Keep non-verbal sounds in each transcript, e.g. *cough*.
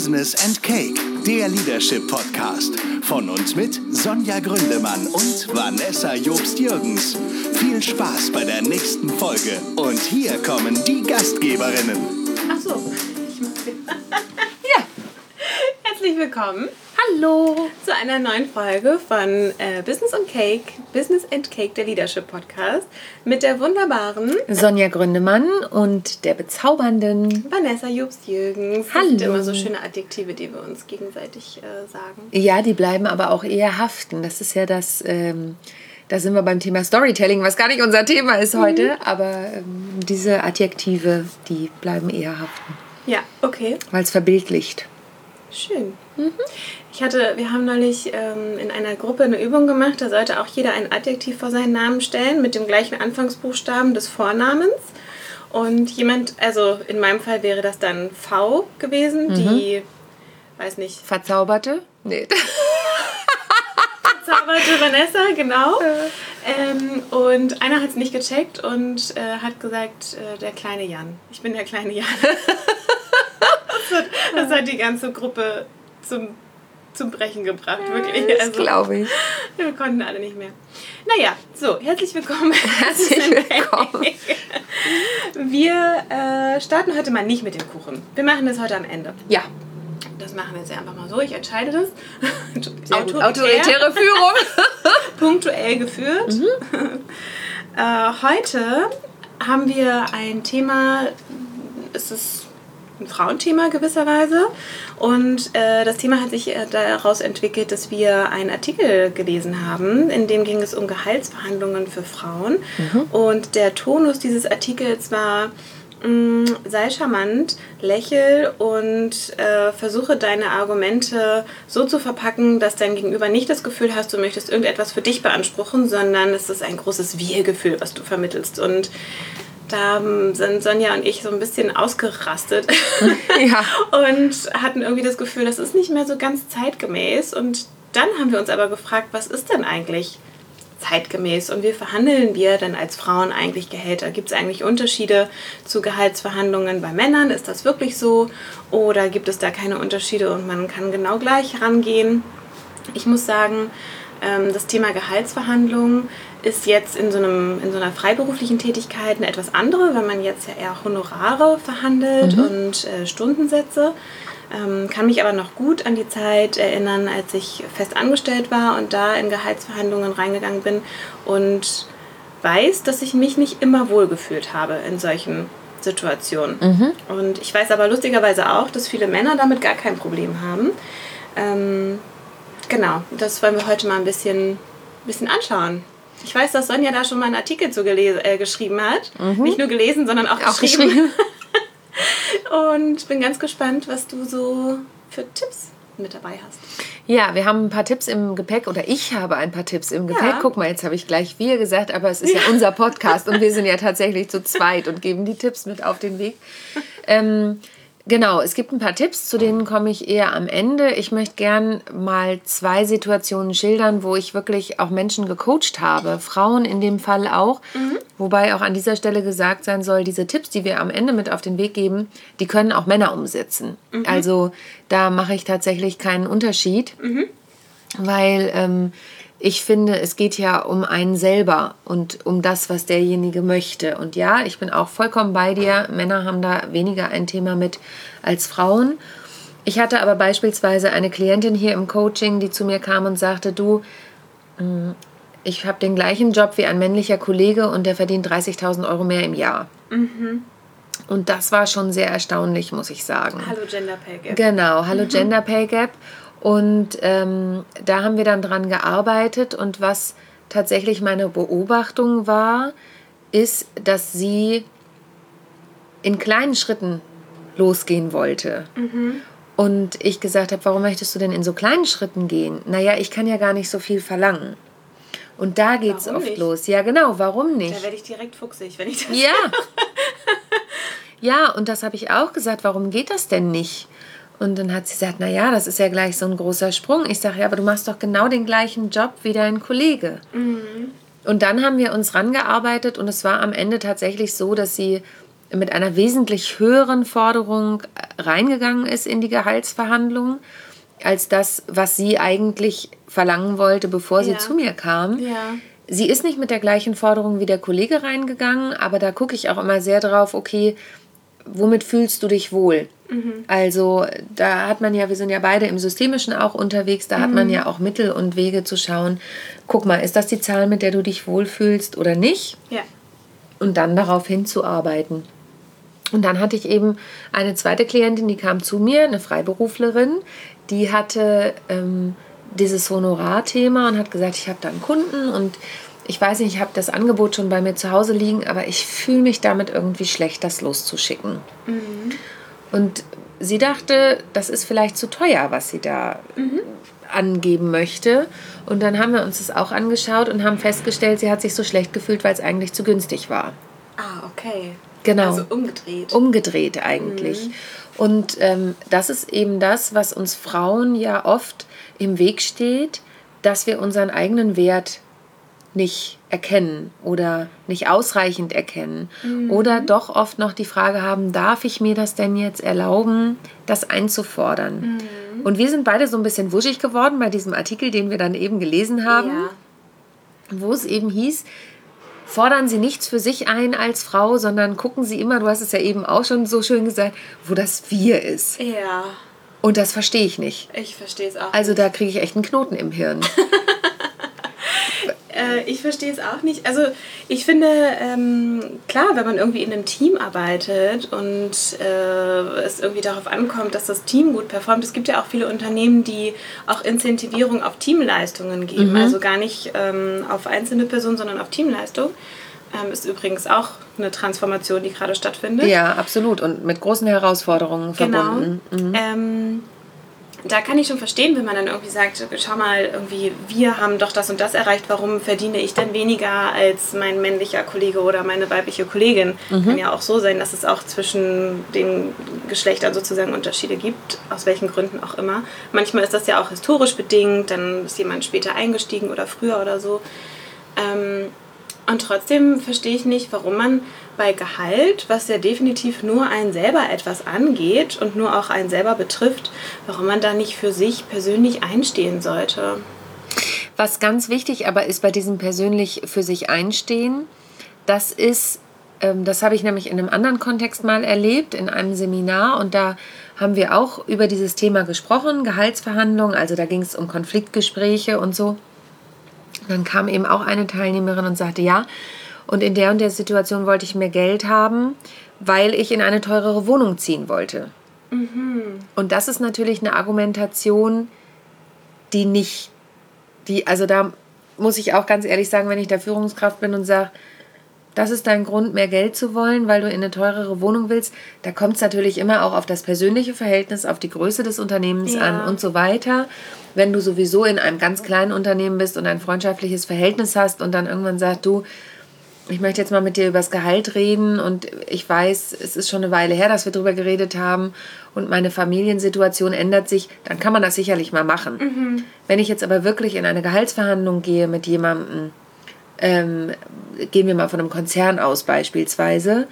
Business and Cake, der Leadership Podcast. Von und mit Sonja Gründemann und Vanessa Jobst-Jürgens. Viel Spaß bei der nächsten Folge. Und hier kommen die Gastgeberinnen. Ach so. *laughs* ja. Herzlich willkommen. Hallo zu einer neuen Folge von äh, Business and Cake, Business and Cake, der Leadership Podcast, mit der wunderbaren Sonja Gründemann und der bezaubernden Vanessa Jobst-Jürgens. Hallo. Das sind immer so schöne Adjektive, die wir uns gegenseitig äh, sagen. Ja, die bleiben aber auch eher haften. Das ist ja das. Ähm, da sind wir beim Thema Storytelling, was gar nicht unser Thema ist heute, mhm. aber ähm, diese Adjektive, die bleiben eher haften. Ja, okay. Weil es verbildlicht. Schön. Mhm. Ich hatte, wir haben neulich ähm, in einer Gruppe eine Übung gemacht, da sollte auch jeder ein Adjektiv vor seinen Namen stellen mit dem gleichen Anfangsbuchstaben des Vornamens. Und jemand, also in meinem Fall wäre das dann V gewesen, mhm. die, weiß nicht. Verzauberte? Nee. *laughs* Verzauberte Vanessa, genau. Ähm, und einer hat es nicht gecheckt und äh, hat gesagt, äh, der kleine Jan. Ich bin der kleine Jan. *laughs* das, hat, das hat die ganze Gruppe zum zum Brechen gebracht, wirklich. Das also, glaube ich. Wir konnten alle nicht mehr. Naja, so, herzlich willkommen. Herzlich *laughs* willkommen. Wir äh, starten heute mal nicht mit dem Kuchen. Wir machen das heute am Ende. Ja. Das machen wir jetzt einfach mal so. Ich entscheide das. Autoritär. Autoritäre Führung. *laughs* Punktuell geführt. Mhm. Äh, heute haben wir ein Thema, es ist ein Frauenthema gewisserweise. Und äh, das Thema hat sich äh, daraus entwickelt, dass wir einen Artikel gelesen haben, in dem ging es um Gehaltsverhandlungen für Frauen. Mhm. Und der Tonus dieses Artikels war, mm, sei charmant, lächel und äh, versuche deine Argumente so zu verpacken, dass dein Gegenüber nicht das Gefühl hast, du möchtest irgendetwas für dich beanspruchen, sondern es ist ein großes Wir-Gefühl, was du vermittelst. Und da sind Sonja und ich so ein bisschen ausgerastet *laughs* ja. und hatten irgendwie das Gefühl, das ist nicht mehr so ganz zeitgemäß. Und dann haben wir uns aber gefragt, was ist denn eigentlich zeitgemäß und wie verhandeln wir denn als Frauen eigentlich Gehälter? Gibt es eigentlich Unterschiede zu Gehaltsverhandlungen bei Männern? Ist das wirklich so? Oder gibt es da keine Unterschiede und man kann genau gleich rangehen? Ich muss sagen, das Thema Gehaltsverhandlungen ist jetzt in so, einem, in so einer freiberuflichen Tätigkeit eine etwas andere, weil man jetzt ja eher Honorare verhandelt mhm. und äh, Stundensätze. Ähm, kann mich aber noch gut an die Zeit erinnern, als ich fest angestellt war und da in Gehaltsverhandlungen reingegangen bin und weiß, dass ich mich nicht immer wohlgefühlt habe in solchen Situationen. Mhm. Und ich weiß aber lustigerweise auch, dass viele Männer damit gar kein Problem haben. Ähm, genau, das wollen wir heute mal ein bisschen, bisschen anschauen. Ich weiß, dass Sonja da schon mal einen Artikel zu äh, geschrieben hat. Mhm. Nicht nur gelesen, sondern auch, auch geschrieben. geschrieben. *laughs* Und bin ganz gespannt, was du so für Tipps mit dabei hast. Ja, wir haben ein paar Tipps im Gepäck oder ich habe ein paar Tipps im Gepäck. Ja. Guck mal, jetzt habe ich gleich wir gesagt, aber es ist ja, ja unser Podcast und wir sind ja *laughs* tatsächlich zu zweit und geben die Tipps mit auf den Weg. Ähm, Genau, es gibt ein paar Tipps, zu denen komme ich eher am Ende. Ich möchte gern mal zwei Situationen schildern, wo ich wirklich auch Menschen gecoacht habe, Frauen in dem Fall auch. Mhm. Wobei auch an dieser Stelle gesagt sein soll, diese Tipps, die wir am Ende mit auf den Weg geben, die können auch Männer umsetzen. Mhm. Also da mache ich tatsächlich keinen Unterschied, mhm. weil ähm, ich finde, es geht ja um einen selber und um das, was derjenige möchte. Und ja, ich bin auch vollkommen bei dir. Männer haben da weniger ein Thema mit als Frauen. Ich hatte aber beispielsweise eine Klientin hier im Coaching, die zu mir kam und sagte, du, mm, ich habe den gleichen Job wie ein männlicher Kollege und der verdient 30.000 Euro mehr im Jahr. Mhm. Und das war schon sehr erstaunlich, muss ich sagen. Hallo Gender Pay Gap. Genau, hallo mhm. Gender Pay Gap. Und ähm, da haben wir dann dran gearbeitet und was tatsächlich meine Beobachtung war, ist, dass sie in kleinen Schritten losgehen wollte. Mhm. Und ich gesagt habe, warum möchtest du denn in so kleinen Schritten gehen? Naja, ich kann ja gar nicht so viel verlangen. Und da geht es oft nicht? los. Ja, genau, warum nicht? Da werde ich direkt fuchsig, wenn ich das Ja. ja, und das habe ich auch gesagt, warum geht das denn nicht? Und dann hat sie gesagt, naja, das ist ja gleich so ein großer Sprung. Ich sage, ja, aber du machst doch genau den gleichen Job wie dein Kollege. Mhm. Und dann haben wir uns rangearbeitet und es war am Ende tatsächlich so, dass sie mit einer wesentlich höheren Forderung reingegangen ist in die Gehaltsverhandlungen als das, was sie eigentlich verlangen wollte, bevor sie Ja. zu mir kam. Ja. Sie ist nicht mit der gleichen Forderung wie der Kollege reingegangen, aber da gucke ich auch immer sehr drauf, okay, womit fühlst du dich wohl? Also da hat man ja, wir sind ja beide im Systemischen auch unterwegs, da hat man ja auch Mittel und Wege zu schauen, guck mal, ist das die Zahl, mit der du dich wohlfühlst oder nicht? Ja. und dann darauf hinzuarbeiten. Und dann hatte ich eben eine zweite Klientin, die kam zu mir, eine Freiberuflerin, die hatte ähm, dieses Honorarthema und hat gesagt, ich habe da einen Kunden und ich weiß nicht, ich habe das Angebot schon bei mir zu Hause liegen, aber ich fühle mich damit irgendwie schlecht, das loszuschicken. Und sie dachte, das ist vielleicht zu teuer, was sie da angeben möchte. Und dann haben wir uns das auch angeschaut und haben festgestellt, sie hat sich so schlecht gefühlt, weil es eigentlich zu günstig war. Ah, okay. Genau. Also umgedreht. Umgedreht eigentlich. Und ähm, das ist eben das, was uns Frauen ja oft im Weg steht, dass wir unseren eigenen Wert nicht erkennen oder nicht ausreichend erkennen. Oder doch oft noch die Frage haben, darf ich mir das denn jetzt erlauben, das einzufordern? Und wir sind beide so ein bisschen wuschig geworden bei diesem Artikel, den wir dann eben gelesen haben ja. wo es eben hieß, fordern Sie nichts für sich ein als Frau, sondern gucken Sie immer, du hast es ja eben auch schon so schön gesagt, wo das Wir ist. Ja. Und das verstehe ich nicht. Ich verstehe es auch. Also da kriege ich echt einen Knoten im Hirn. *laughs* Äh, ich verstehe es auch nicht. Also ich finde, ähm, klar, wenn man irgendwie in einem Team arbeitet und äh, es irgendwie darauf ankommt, dass das Team gut performt, es gibt ja auch viele Unternehmen, die auch Incentivierung auf Teamleistungen geben. Also gar nicht ähm, auf einzelne Personen, sondern auf Teamleistung. Ähm, ist übrigens auch eine Transformation, die gerade stattfindet. ja, absolut. Und mit großen Herausforderungen verbunden. Genau. Da kann ich schon verstehen, wenn man dann irgendwie sagt, schau mal, irgendwie, wir haben doch das und das erreicht, warum verdiene ich denn weniger als mein männlicher Kollege oder meine weibliche Kollegin? Kann ja auch so sein, dass es auch zwischen den Geschlechtern sozusagen Unterschiede gibt, aus welchen Gründen auch immer. Manchmal ist das ja auch historisch bedingt, dann ist jemand später eingestiegen oder früher oder so. Ähm, und trotzdem verstehe ich nicht, warum man bei Gehalt, was ja definitiv nur einen selber etwas angeht und nur auch einen selber betrifft, warum man da nicht für sich persönlich einstehen sollte. Was ganz wichtig aber ist bei diesem persönlich für sich einstehen, das ist, ähm, das habe ich nämlich in einem anderen Kontext mal erlebt, in einem Seminar und da haben wir auch über dieses Thema gesprochen, Gehaltsverhandlungen, also da ging es um Konfliktgespräche und so. Dann kam eben auch eine Teilnehmerin und sagte, ja, und in der und der Situation wollte ich mehr Geld haben, weil ich in eine teurere Wohnung ziehen wollte. Und das ist natürlich eine Argumentation, die nicht, die, also da muss ich auch ganz ehrlich sagen, wenn ich der Führungskraft bin und sage, das ist dein Grund, mehr Geld zu wollen, weil du in eine teurere Wohnung willst, da kommt es natürlich immer auch auf das persönliche Verhältnis, auf die Größe des Unternehmens Ja. an und so weiter. Wenn du sowieso in einem ganz kleinen Unternehmen bist und ein freundschaftliches Verhältnis hast und dann irgendwann sagst du, ich möchte jetzt mal mit dir über das Gehalt reden und ich weiß, es ist schon eine Weile her, dass wir darüber geredet haben und meine Familiensituation ändert sich, dann kann man das sicherlich mal machen. Wenn ich jetzt aber wirklich in eine Gehaltsverhandlung gehe mit jemandem, ähm, gehen wir mal von einem Konzern aus beispielsweise,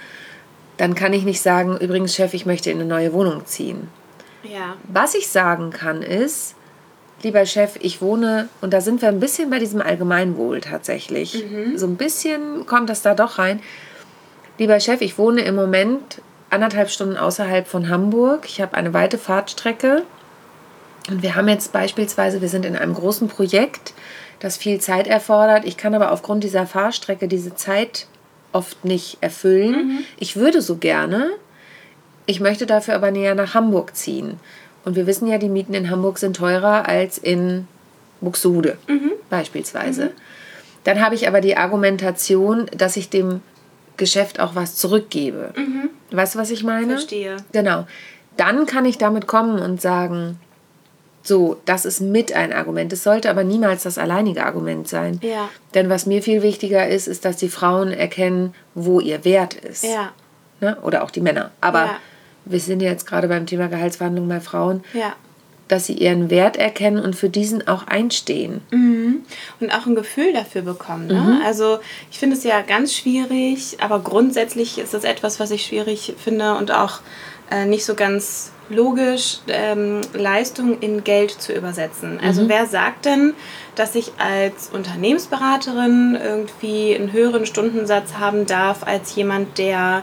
dann kann ich nicht sagen, übrigens Chef, ich möchte in eine neue Wohnung ziehen. Ja. Was ich sagen kann ist, lieber Chef, ich wohne, und da sind wir ein bisschen bei diesem Allgemeinwohl tatsächlich. So ein bisschen kommt das da doch rein. Lieber Chef, ich wohne im Moment anderthalb Stunden außerhalb von Hamburg. Ich habe eine weite Fahrtstrecke. Und wir haben jetzt beispielsweise, wir sind in einem großen Projekt, das viel Zeit erfordert. Ich kann aber aufgrund dieser Fahrstrecke diese Zeit oft nicht erfüllen. Ich würde so gerne. Ich möchte dafür aber näher nach Hamburg ziehen. Und wir wissen ja, die Mieten in Hamburg sind teurer als in Buxtehude beispielsweise. Dann habe ich aber die Argumentation, dass ich dem Geschäft auch was zurückgebe. Weißt du, was ich meine? Verstehe. Genau. Dann kann ich damit kommen und sagen, so, das ist mit ein Argument. Es sollte aber niemals das alleinige Argument sein. Ja. Denn was mir viel wichtiger ist, ist, dass die Frauen erkennen, wo ihr Wert ist. Ja. Ne? Oder auch die Männer. Aber Ja. wir sind ja jetzt gerade beim Thema Gehaltsverhandlungen bei Frauen. Ja. dass sie ihren Wert erkennen und für diesen auch einstehen. Mhm. Und auch ein Gefühl dafür bekommen. Ne? Mhm. Also ich finde es ja ganz schwierig, aber grundsätzlich ist das etwas, was ich schwierig finde und auch äh, nicht so ganz logisch, ähm, Leistung in Geld zu übersetzen. Also mhm. wer sagt denn, dass ich als Unternehmensberaterin irgendwie einen höheren Stundensatz haben darf als jemand, der,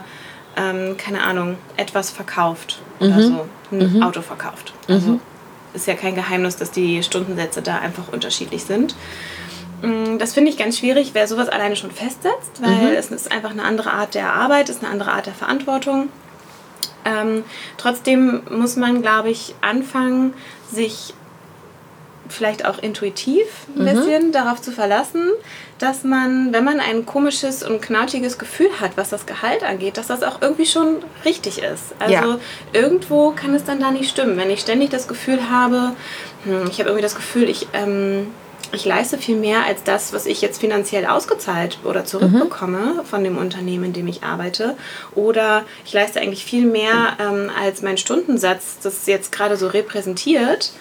ähm, keine Ahnung, etwas verkauft oder mhm. so, ein mhm. Auto verkauft. Also mhm. ist ja kein Geheimnis, dass die Stundensätze da einfach unterschiedlich sind. Mm, das finde ich ganz schwierig, wer sowas alleine schon festsetzt, weil mhm. es ist einfach eine andere Art der Arbeit, ist eine andere Art der Verantwortung. Ähm, trotzdem muss man, glaube ich, anfangen, sich vielleicht auch intuitiv ein mhm. bisschen darauf zu verlassen, dass man, wenn man ein komisches und knautiges Gefühl hat, was das Gehalt angeht, dass das auch irgendwie schon richtig ist. Also ja. irgendwo kann es dann da nicht stimmen. Wenn ich ständig das Gefühl habe, hm, ich habe irgendwie das Gefühl, ich ähm, ich leiste viel mehr als das, was ich jetzt finanziell ausgezahlt oder zurückbekomme mhm. von dem Unternehmen, in dem ich arbeite. Oder ich leiste eigentlich viel mehr ähm, als mein Stundensatz, das jetzt gerade so repräsentiert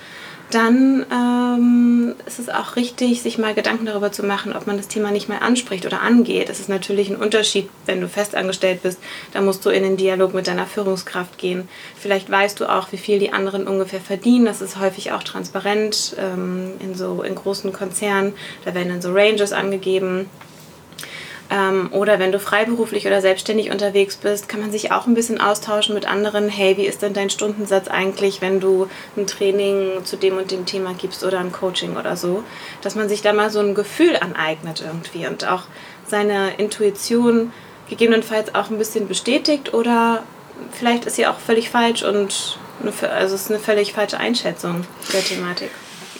dann ähm, ist es auch richtig, sich mal Gedanken darüber zu machen, ob man das Thema nicht mal anspricht oder angeht. Es ist natürlich ein Unterschied, wenn du festangestellt bist. Da musst du in den Dialog mit deiner Führungskraft gehen. Vielleicht weißt du auch, wie viel die anderen ungefähr verdienen. Das ist häufig auch transparent ähm, in so in großen Konzernen. Da werden dann so Ranges angegeben. Ähm, oder wenn du freiberuflich oder selbstständig unterwegs bist, kann man sich auch ein bisschen austauschen mit anderen. Hey, wie ist denn dein Stundensatz eigentlich, wenn du ein Training zu dem und dem Thema gibst oder ein Coaching oder so? Dass man sich da mal so ein Gefühl aneignet irgendwie und auch seine Intuition gegebenenfalls auch ein bisschen bestätigt oder vielleicht ist sie auch völlig falsch und eine, also es ist eine völlig falsche Einschätzung der Thematik.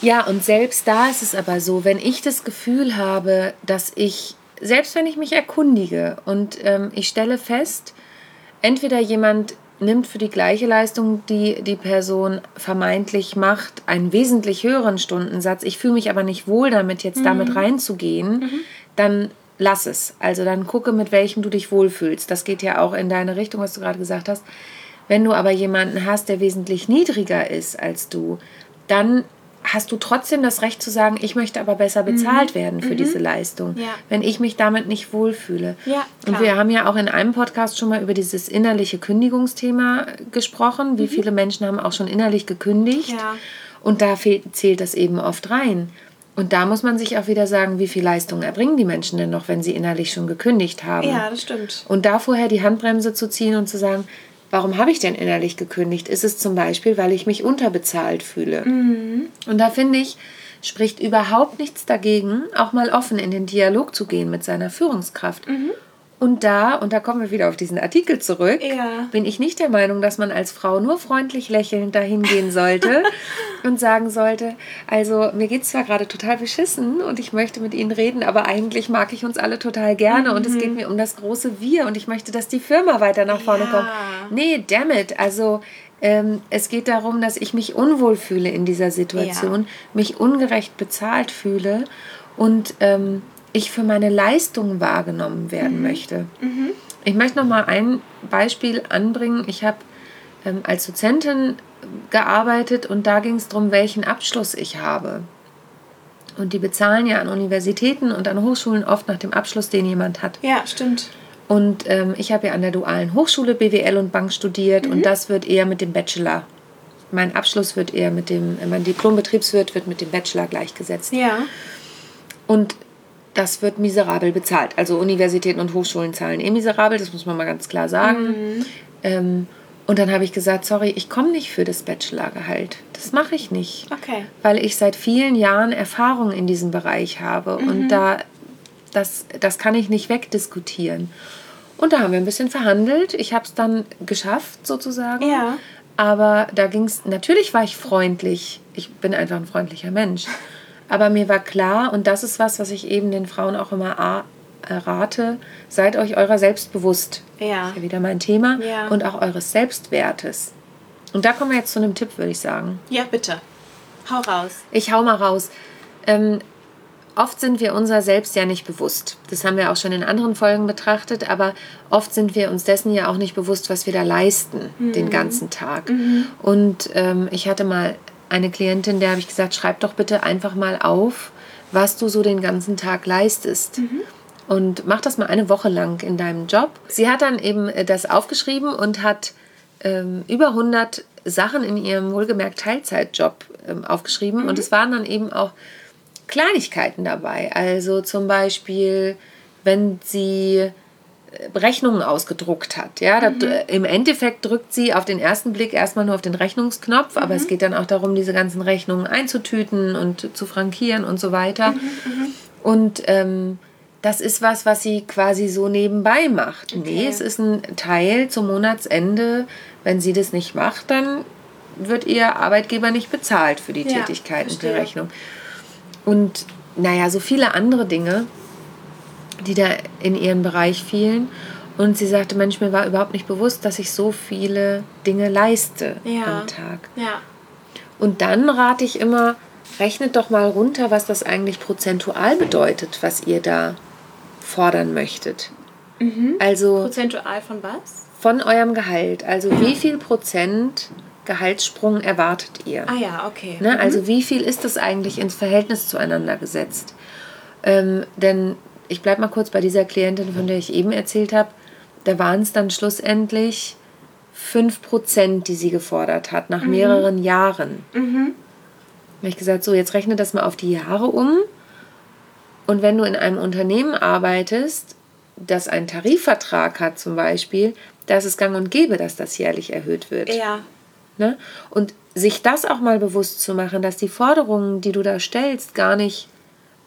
Ja, und selbst da ist es aber so, wenn ich das Gefühl habe, dass ich selbst wenn ich mich erkundige und ähm, ich stelle fest, entweder jemand nimmt für die gleiche Leistung, die die Person vermeintlich macht, einen wesentlich höheren Stundensatz, ich fühle mich aber nicht wohl damit, jetzt mhm. damit reinzugehen, mhm. dann lass es. Also dann gucke, mit welchem du dich wohlfühlst. Das geht ja auch in deine Richtung, was du gerade gesagt hast. Wenn du aber jemanden hast, der wesentlich niedriger ist als du, dann hast du trotzdem das Recht zu sagen, ich möchte aber besser mhm. bezahlt mhm. werden für mhm. diese Leistung, ja. wenn ich mich damit nicht wohlfühle. Ja, und wir haben ja auch in einem Podcast schon mal über dieses innerliche Kündigungsthema gesprochen. Wie mhm. viele Menschen haben auch schon innerlich gekündigt? Ja. Und da zählt das eben oft rein. Und da muss man sich auch wieder sagen, wie viel Leistung erbringen die Menschen denn noch, wenn sie innerlich schon gekündigt haben. Ja, das stimmt. Und da vorher die Handbremse zu ziehen und zu sagen, Warum habe ich denn innerlich gekündigt? Ist es zum Beispiel, weil ich mich unterbezahlt fühle? Mhm. Und da finde ich, spricht überhaupt nichts dagegen, auch mal offen in den Dialog zu gehen mit seiner Führungskraft. Mhm. Und da, und da kommen wir wieder auf diesen Artikel zurück, ja. bin ich nicht der Meinung, dass man als Frau nur freundlich lächelnd dahin gehen sollte *laughs* und sagen sollte, also mir geht es zwar gerade total beschissen und ich möchte mit Ihnen reden, aber eigentlich mag ich uns alle total gerne mhm. und es geht mhm. mir um das große Wir und ich möchte, dass die Firma weiter nach vorne ja. kommt. Nee, damn it, also ähm, es geht darum, dass ich mich unwohl fühle in dieser Situation, ja. mich ungerecht bezahlt fühle und ähm, ich für meine Leistung wahrgenommen werden mhm. möchte. Mhm. Ich möchte noch mal ein Beispiel anbringen. Ich habe ähm, als Dozentin gearbeitet und da ging es darum, welchen Abschluss ich habe. Und die bezahlen ja an Universitäten und an Hochschulen oft nach dem Abschluss, den jemand hat. Ja, stimmt. Und ähm, ich habe ja an der dualen Hochschule BWL und Bank studiert mhm. und das wird eher mit dem Bachelor. Mein Abschluss wird eher mit dem, mein Diplom-Betriebswirt wird mit dem Bachelor gleichgesetzt. Ja. Und das wird miserabel bezahlt. Also Universitäten und Hochschulen zahlen eh miserabel, das muss man mal ganz klar sagen. Mhm. Ähm, und dann habe ich gesagt, sorry, ich komme nicht für das Bachelorgehalt. Das mache ich nicht. Okay. Weil ich seit vielen Jahren Erfahrung in diesem Bereich habe. Mhm. Und da, das, das kann ich nicht wegdiskutieren. Und da haben wir ein bisschen verhandelt. Ich habe es dann geschafft, sozusagen. Ja. Aber da ging es, natürlich war ich freundlich. Ich bin einfach ein freundlicher Mensch. Aber mir war klar, und das ist was, was ich eben den Frauen auch immer rate, seid euch eurer selbst bewusst. Ja. Das ist ja wieder mein Thema. Ja. Und auch eures Selbstwertes. Und da kommen wir jetzt zu einem Tipp, würde ich sagen. Ja, bitte. Hau raus. Ich hau mal raus. Ähm, oft sind wir unser Selbst ja nicht bewusst. Das haben wir auch schon in anderen Folgen betrachtet, aber oft sind wir uns dessen ja auch nicht bewusst, was wir da leisten mhm. den ganzen Tag. Mhm. Und ähm, ich hatte mal eine Klientin, der habe ich gesagt, schreib doch bitte einfach mal auf, was du so den ganzen Tag leistest. Und mach das mal eine Woche lang in deinem Job. Sie hat dann eben äh, das aufgeschrieben und hat ähm, über 100 Sachen in ihrem wohlgemerkt Teilzeitjob ähm, aufgeschrieben. Und es waren dann eben auch Kleinigkeiten dabei. Also zum Beispiel, wenn sie Rechnungen ausgedruckt hat. Ja, da, Im Endeffekt drückt sie auf den ersten Blick erstmal nur auf den Rechnungsknopf, aber es geht dann auch darum, diese ganzen Rechnungen einzutüten und zu frankieren und so weiter. Und ähm, das ist was, was sie quasi so nebenbei macht. Nee, es ist ein Teil zum Monatsende. Wenn sie das nicht macht, dann wird ihr Arbeitgeber nicht bezahlt für die Ja, Tätigkeiten der verstehe. Rechnung. Und naja, so viele andere Dinge, die da in ihren Bereich fielen. Und sie sagte, Mensch, mir war überhaupt nicht bewusst, dass ich so viele Dinge leiste Ja. am Tag. Ja. Und dann rate ich immer, rechnet doch mal runter, was das eigentlich prozentual bedeutet, was ihr da fordern möchtet. Also Prozentual von was? von eurem Gehalt. Also wie viel Prozent Gehaltssprung erwartet ihr? Ah ja, okay. Ne? Also wie viel ist das eigentlich ins Verhältnis zueinander gesetzt? Ähm, denn ich bleibe mal kurz bei dieser Klientin, von der ich eben erzählt habe. Da waren es dann schlussendlich 5%, die sie gefordert hat, nach mehreren Jahren. Da habe ich gesagt, so jetzt rechne das mal auf die Jahre um. Und wenn du in einem Unternehmen arbeitest, das einen Tarifvertrag hat zum Beispiel, da ist es gang und gäbe, dass das jährlich erhöht wird. Ja. Ne? Und sich das auch mal bewusst zu machen, dass die Forderungen, die du da stellst, gar nicht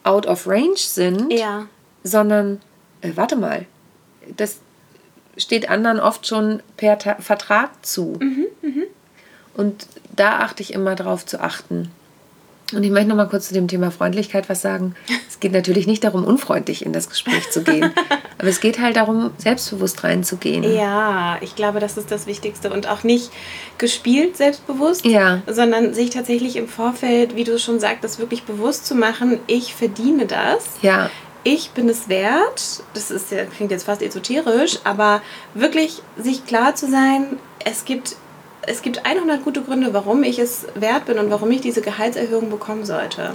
out of range sind, Ja. Sondern, äh, warte mal, das steht anderen oft schon per Ta Vertrag zu. Und da achte ich immer drauf zu achten. Und ich möchte noch mal kurz zu dem Thema Freundlichkeit was sagen. Es geht natürlich nicht darum, unfreundlich in das Gespräch zu gehen. *laughs* Aber es geht halt darum, selbstbewusst reinzugehen. Ja, ich glaube, das ist das Wichtigste und auch nicht gespielt selbstbewusst, Ja. sondern sich tatsächlich im Vorfeld, wie du schon sagtest, wirklich bewusst zu machen, ich verdiene das. Ja. Ich bin es wert. Das ist ja, klingt jetzt fast esoterisch, aber wirklich sich klar zu sein, es gibt, es gibt 100 gute Gründe, warum ich es wert bin und warum ich diese Gehaltserhöhung bekommen sollte.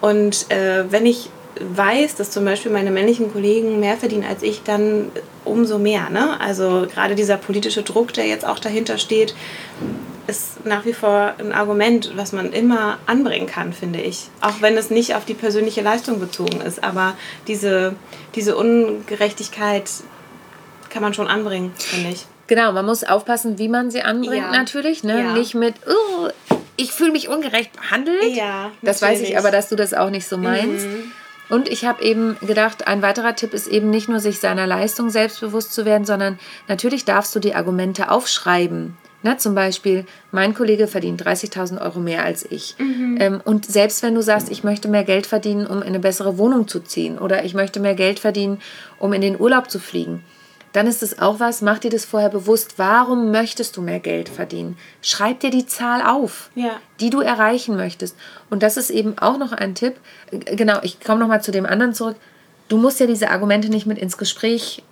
Und äh, wenn ich weiß, dass zum Beispiel meine männlichen Kollegen mehr verdienen als ich, dann umso mehr. Ne? Also gerade dieser politische Druck, der jetzt auch dahinter steht, ist nach wie vor ein Argument, was man immer anbringen kann, finde ich. Auch wenn es nicht auf die persönliche Leistung bezogen ist. Aber diese, diese Ungerechtigkeit kann man schon anbringen, finde ich. Genau, man muss aufpassen, wie man sie anbringt Ja. natürlich. Ne? Ja. Nicht mit, "Oh, ich fühle mich ungerecht behandelt. Ja, Das weiß ich aber, dass du das auch nicht so meinst. Und ich habe eben gedacht, ein weiterer Tipp ist eben nicht nur, sich seiner Leistung selbstbewusst zu werden, sondern natürlich darfst du die Argumente aufschreiben. Ne, zum Beispiel, mein Kollege verdient 30.000 Euro mehr als ich. Ähm, und selbst wenn du sagst, ich möchte mehr Geld verdienen, um in eine bessere Wohnung zu ziehen oder ich möchte mehr Geld verdienen, um in den Urlaub zu fliegen, dann ist es auch was, mach dir das vorher bewusst. Warum möchtest du mehr Geld verdienen? Schreib dir die Zahl auf, Ja. die du erreichen möchtest. Und das ist eben auch noch ein Tipp. Äh, Genau, ich komme nochmal zu dem anderen zurück. Du musst ja diese Argumente nicht mit ins Gespräch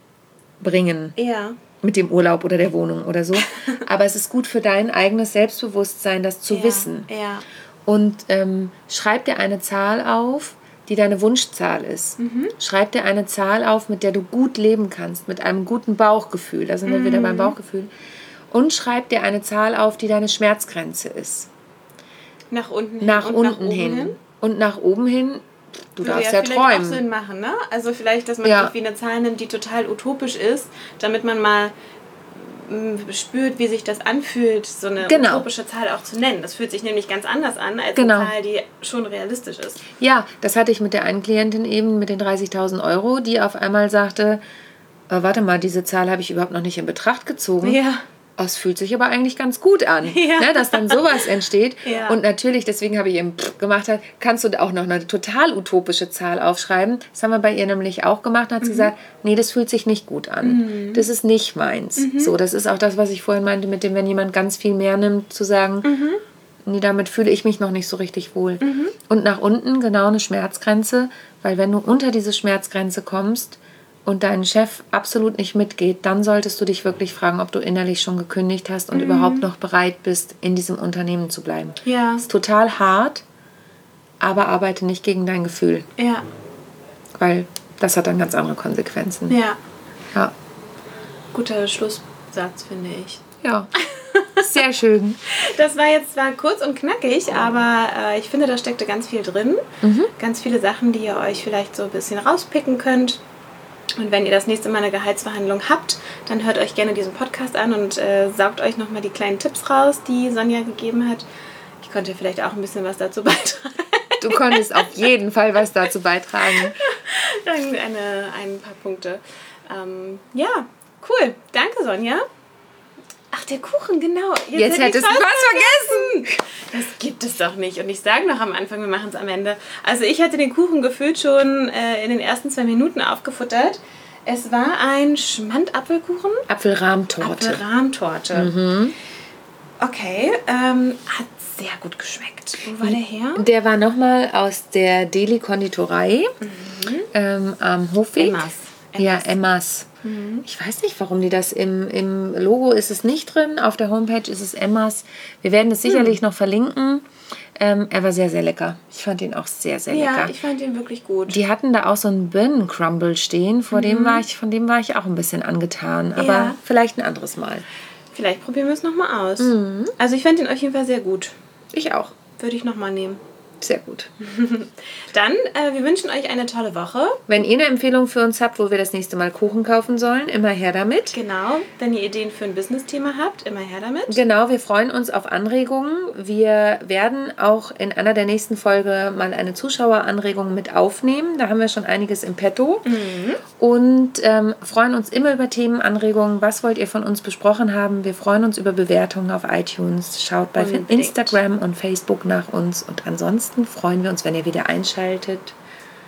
bringen Ja. Mit dem Urlaub oder der Wohnung oder so. *laughs* Aber es ist gut für dein eigenes Selbstbewusstsein, das zu ja. wissen. Ja. Und ähm, schreib dir eine Zahl auf, die deine Wunschzahl ist. Schreib dir eine Zahl auf, mit der du gut leben kannst, mit einem guten Bauchgefühl. Da sind wir wieder beim Bauchgefühl. Und schreib dir eine Zahl auf, die deine Schmerzgrenze ist. Nach unten hin. Nach und unten nach oben hin. Und nach oben hin, du Würde darfst ja ja, vielleicht auch träumen. Sinn machen, ne? Also vielleicht, dass man Ja. irgendwie eine Zahl nimmt, die total utopisch ist, damit man mal mm, spürt, wie sich das anfühlt, so eine Genau. utopische Zahl auch zu nennen. Das fühlt sich nämlich ganz anders an, als Genau. eine Zahl, die schon realistisch ist. Ja, das hatte ich mit der einen Klientin eben mit den 30.000 Euro, die auf einmal sagte, äh, warte mal, diese Zahl habe ich überhaupt noch nicht in Betracht gezogen. Ja. Es fühlt sich aber eigentlich ganz gut an, *laughs* Ja. ne, dass dann sowas entsteht. Ja. Und natürlich, deswegen habe ich eben gemacht, hat, kannst du auch noch eine total utopische Zahl aufschreiben. Das haben wir bei ihr nämlich auch gemacht. Dann hat sie Mhm. gesagt, nee, das fühlt sich nicht gut an. Das ist nicht meins. Mhm. So, das ist auch das, was ich vorhin meinte, mit dem, wenn jemand ganz viel mehr nimmt, zu sagen, Mhm. nee, damit fühle ich mich noch nicht so richtig wohl. Und nach unten genau eine Schmerzgrenze, weil wenn du unter diese Schmerzgrenze kommst, und dein Chef absolut nicht mitgeht, dann solltest du dich wirklich fragen, ob du innerlich schon gekündigt hast und überhaupt noch bereit bist, in diesem Unternehmen zu bleiben. Ja. Ist total hart, aber arbeite nicht gegen dein Gefühl, Ja. weil das hat dann ganz andere Konsequenzen. Ja. Ja. Guter Schlusssatz, finde ich. Ja. Sehr schön. *laughs* Das war jetzt zwar kurz und knackig, aber äh, ich finde, da steckte ganz viel drin. Ganz viele Sachen, die ihr euch vielleicht so ein bisschen rauspicken könnt. Und wenn ihr das nächste Mal eine Gehaltsverhandlung habt, dann hört euch gerne diesen Podcast an und äh, saugt euch nochmal die kleinen Tipps raus, die Sonja gegeben hat. Ich konnte vielleicht auch ein bisschen was dazu *laughs* beitragen. Du konntest auf jeden Fall was dazu beitragen. *laughs* Eine, ein paar Punkte. Ähm, ja, cool. Danke, Sonja. Ach, der Kuchen, genau. Jetzt ich hättest du was vergessen. Das gibt es doch nicht. Und ich sage noch am Anfang, wir machen es am Ende. Also ich hatte den Kuchen gefühlt schon äh, in den ersten zwei Minuten aufgefuttert. Es war ein Schmand-Apfelkuchen. Apfelrahmtorte. Apfelrahmtorte. Okay, ähm, hat sehr gut geschmeckt. Wo war der her? Der war nochmal aus der Deli-Konditorei ähm, am Hofweg. Emmas. Ja, Emmas. Ich weiß nicht, warum die das im, im Logo ist es nicht drin. Auf der Homepage ist es Emmas. Wir werden es sicherlich noch verlinken. Ähm, er war sehr, sehr lecker. Ich fand ihn auch sehr, sehr Ja, lecker. ich fand den wirklich gut. Die hatten da auch so einen Birnencrumble stehen, vor dem war ich, von dem war ich auch ein bisschen angetan. Aber Ja. vielleicht ein anderes Mal. Vielleicht probieren wir es nochmal aus. Also ich fand den auf jeden Fall sehr gut. Ich auch. Würde ich nochmal nehmen. Sehr gut. *laughs* Dann, äh, wir wünschen euch eine tolle Woche. Wenn ihr eine Empfehlung für uns habt, wo wir das nächste Mal Kuchen kaufen sollen, immer her damit. Genau. Wenn ihr Ideen für ein Business-Thema habt, immer her damit. Genau, wir freuen uns auf Anregungen. Wir werden auch in einer der nächsten Folge mal eine Zuschaueranregung mit aufnehmen. Da haben wir schon einiges im Petto. Und ähm, freuen uns immer über Themenanregungen. Was wollt ihr von uns besprochen haben? Wir freuen uns über Bewertungen auf iTunes. Schaut bei Unbedingt. Instagram und Facebook nach uns. Und ansonsten freuen wir uns, wenn ihr wieder einschaltet.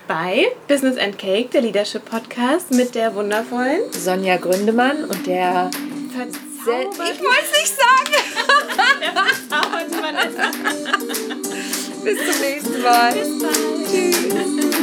Bei Business and Cake, der Leadership Podcast mit der wundervollen Sonja Gründemann und der... verzauberten Ich wollte es nicht sagen! *laughs* Bis zum nächsten Mal. Bis bald. Tschüss.